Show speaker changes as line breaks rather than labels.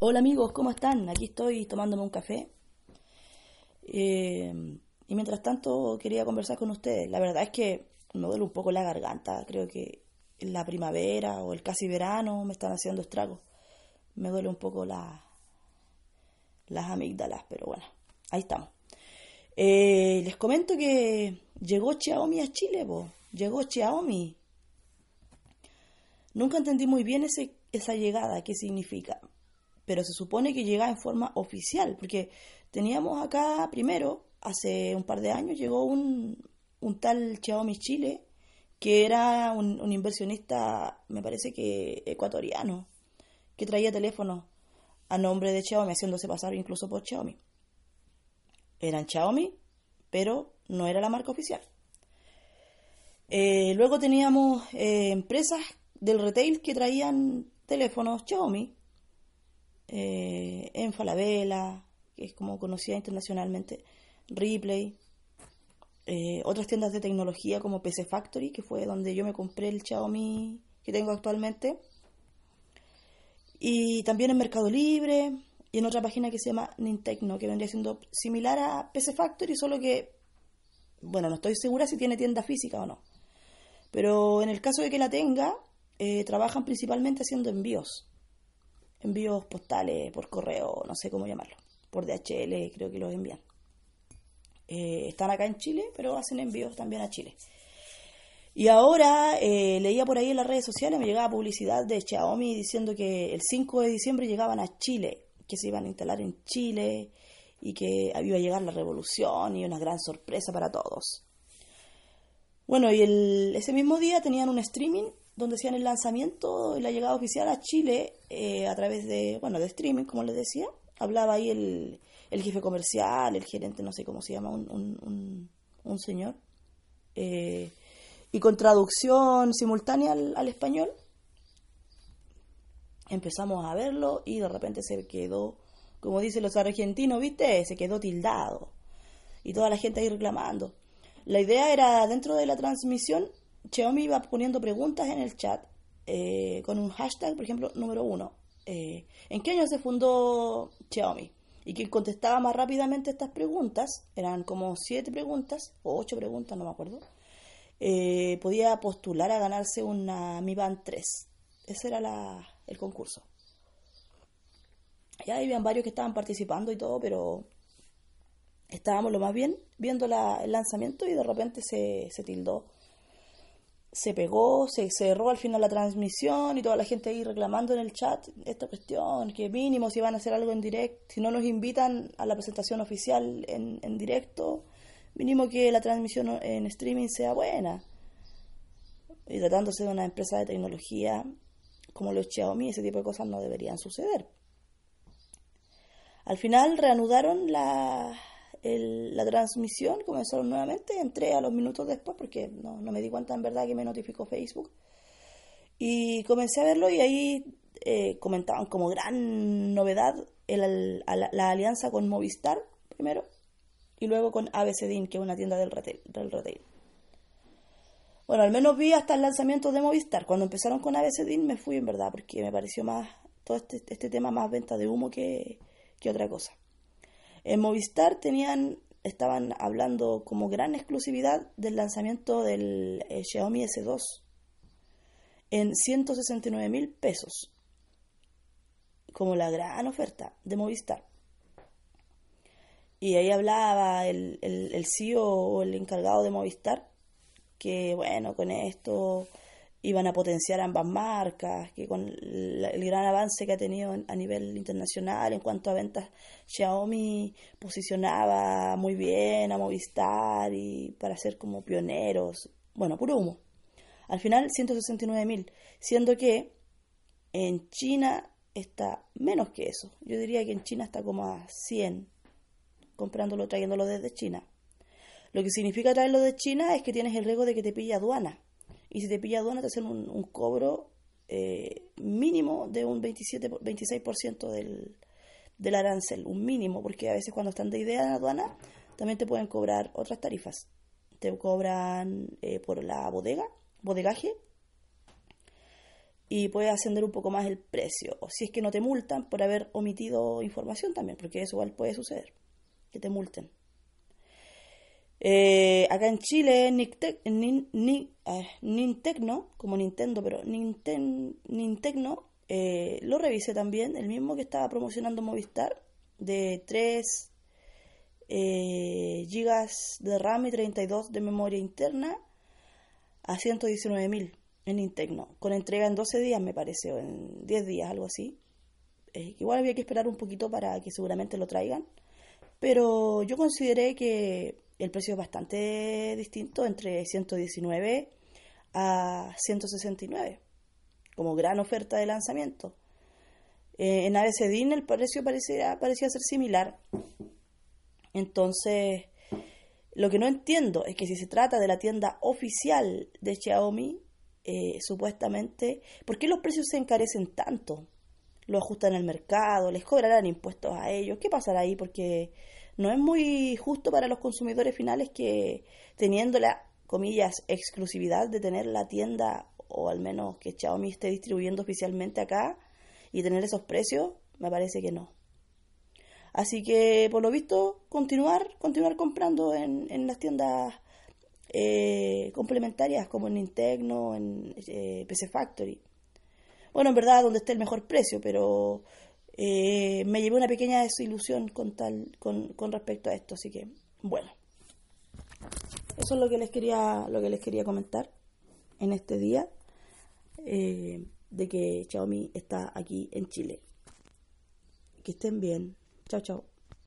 Hola amigos, ¿cómo están? Aquí estoy tomándome un café. Eh, y mientras tanto quería conversar con ustedes. La verdad es que me duele un poco la garganta. Creo que la primavera o el casi verano me están haciendo estragos. Me duele un poco la, las amígdalas, pero bueno, ahí estamos. Eh, les comento que llegó Xiaomi a Chile, po. llegó Xiaomi. Nunca entendí muy bien ese, esa llegada, qué significa pero se supone que llega en forma oficial, porque teníamos acá primero, hace un par de años, llegó un, un tal Xiaomi Chile, que era un, inversionista, me parece que ecuatoriano, que traía teléfonos a nombre de Xiaomi, haciéndose pasar incluso por Xiaomi. Eran Xiaomi, pero no era la marca oficial. Eh, luego teníamos eh, empresas del retail que traían teléfonos Xiaomi, eh, en Falabella, que es como conocida internacionalmente, Ripley, eh, otras tiendas de tecnología como PC Factory, que fue donde yo me compré el Xiaomi que tengo actualmente, y también en Mercado Libre y en otra página que se llama Nintecno, que vendría siendo similar a PC Factory, solo que, bueno, no estoy segura si tiene tienda física o no, pero en el caso de que la tenga, eh, trabajan principalmente haciendo envíos envíos postales por correo, no sé cómo llamarlo, por DHL creo que los envían. Eh, están acá en Chile, pero hacen envíos también a Chile. Y ahora eh, leía por ahí en las redes sociales, me llegaba publicidad de Xiaomi diciendo que el 5 de diciembre llegaban a Chile, que se iban a instalar en Chile y que iba a llegar la revolución y una gran sorpresa para todos. Bueno, y el, ese mismo día tenían un streaming donde hacían el lanzamiento y la llegada oficial a Chile eh, a través de, bueno, de streaming, como les decía. Hablaba ahí el, el jefe comercial, el gerente, no sé cómo se llama, un, un, un, señor. Eh, y con traducción simultánea al, al, español. Empezamos a verlo y de repente se quedó, como dicen los argentinos, ¿viste? Se quedó tildado. Y toda la gente ahí reclamando. La idea era, dentro de la transmisión, Xiaomi iba poniendo preguntas en el chat eh, con un hashtag, por ejemplo, número uno. Eh, ¿En qué año se fundó Xiaomi? Y quien contestaba más rápidamente estas preguntas, eran como siete preguntas, o ocho preguntas, no me acuerdo, eh, podía postular a ganarse una Mi Band 3. Ese era la, el concurso. Ya habían varios que estaban participando y todo, pero estábamos lo más bien viendo la, el lanzamiento y de repente se, se tildó se pegó, se cerró al final la transmisión y toda la gente ahí reclamando en el chat esta cuestión, que mínimo si van a hacer algo en directo, si no nos invitan a la presentación oficial en, en directo, mínimo que la transmisión en streaming sea buena. Y tratándose de una empresa de tecnología como los Xiaomi, ese tipo de cosas no deberían suceder. Al final reanudaron la, la transmisión, comenzaron nuevamente, entré a los minutos después porque no, no, me di cuenta en verdad que me notificó Facebook. Y comencé a verlo y ahí eh, comentaban como gran novedad la, alianza con Movistar primero y luego con ABCDIN, que es una tienda del retail, del retail. Bueno, al menos vi hasta el lanzamiento de Movistar. Cuando empezaron con ABCDIN me fui en verdad porque me pareció más todo este, este tema más venta de humo que, que otra cosa. En Movistar tenían, estaban hablando como gran exclusividad del lanzamiento del eh, Xiaomi S2 en 169 mil pesos, como la gran oferta de Movistar. Y ahí hablaba el, el, el CEO o el encargado de Movistar que, bueno, con esto iban a potenciar ambas marcas, que con el gran avance que ha tenido a nivel internacional en cuanto a ventas, Xiaomi posicionaba muy bien a Movistar y para ser como pioneros, bueno, puro humo. Al final 169 mil, siendo que en China está menos que eso. Yo diría que en China está como a 100, comprándolo, trayéndolo desde China. Lo que significa traerlo de China es que tienes el riesgo de que te pille aduana. Y si te pilla aduana, te hacen un, un cobro eh, mínimo de un 27, 26% del, del arancel, un mínimo, porque a veces cuando están de idea en aduana, también te pueden cobrar otras tarifas. Te cobran eh, por la bodega, bodegaje, y puede ascender un poco más el precio. O si es que no te multan por haber omitido información también, porque eso igual puede suceder, que te multen. Eh, acá en Chile, Nictec, Nin, Nin, Nintecno, como Nintendo, pero Ninten, Nintecno, eh, lo revisé también, el mismo que estaba promocionando Movistar, de 3 eh, gigas de RAM y 32 de memoria interna a 119.000 en Nintecno, con entrega en 12 días me parece, o en 10 días, algo así. Eh, igual había que esperar un poquito para que seguramente lo traigan, pero yo consideré que el precio es bastante distinto entre 119 a 169 como gran oferta de lanzamiento. Eh, en ABCDIN el precio parecía, parecía ser similar. Entonces, lo que no entiendo es que si se trata de la tienda oficial de Xiaomi, eh, supuestamente, ¿por qué los precios se encarecen tanto? Lo ajustan al mercado, les cobrarán impuestos a ellos. ¿Qué pasará ahí? Porque no es muy justo para los consumidores finales que teniendo la, comillas, exclusividad de tener la tienda o al menos que Xiaomi esté distribuyendo oficialmente acá y tener esos precios, me parece que no. Así que, por lo visto, continuar, continuar comprando en, en las tiendas eh, complementarias como en Nintendo, en eh, PC Factory. Bueno, en verdad, donde esté el mejor precio, pero eh, me llevé una pequeña desilusión con, tal, con, con respecto a esto. Así que, bueno, eso es lo que les quería, lo que les quería comentar en este día eh, de que Xiaomi está aquí en Chile. Que estén bien. Chao, chao.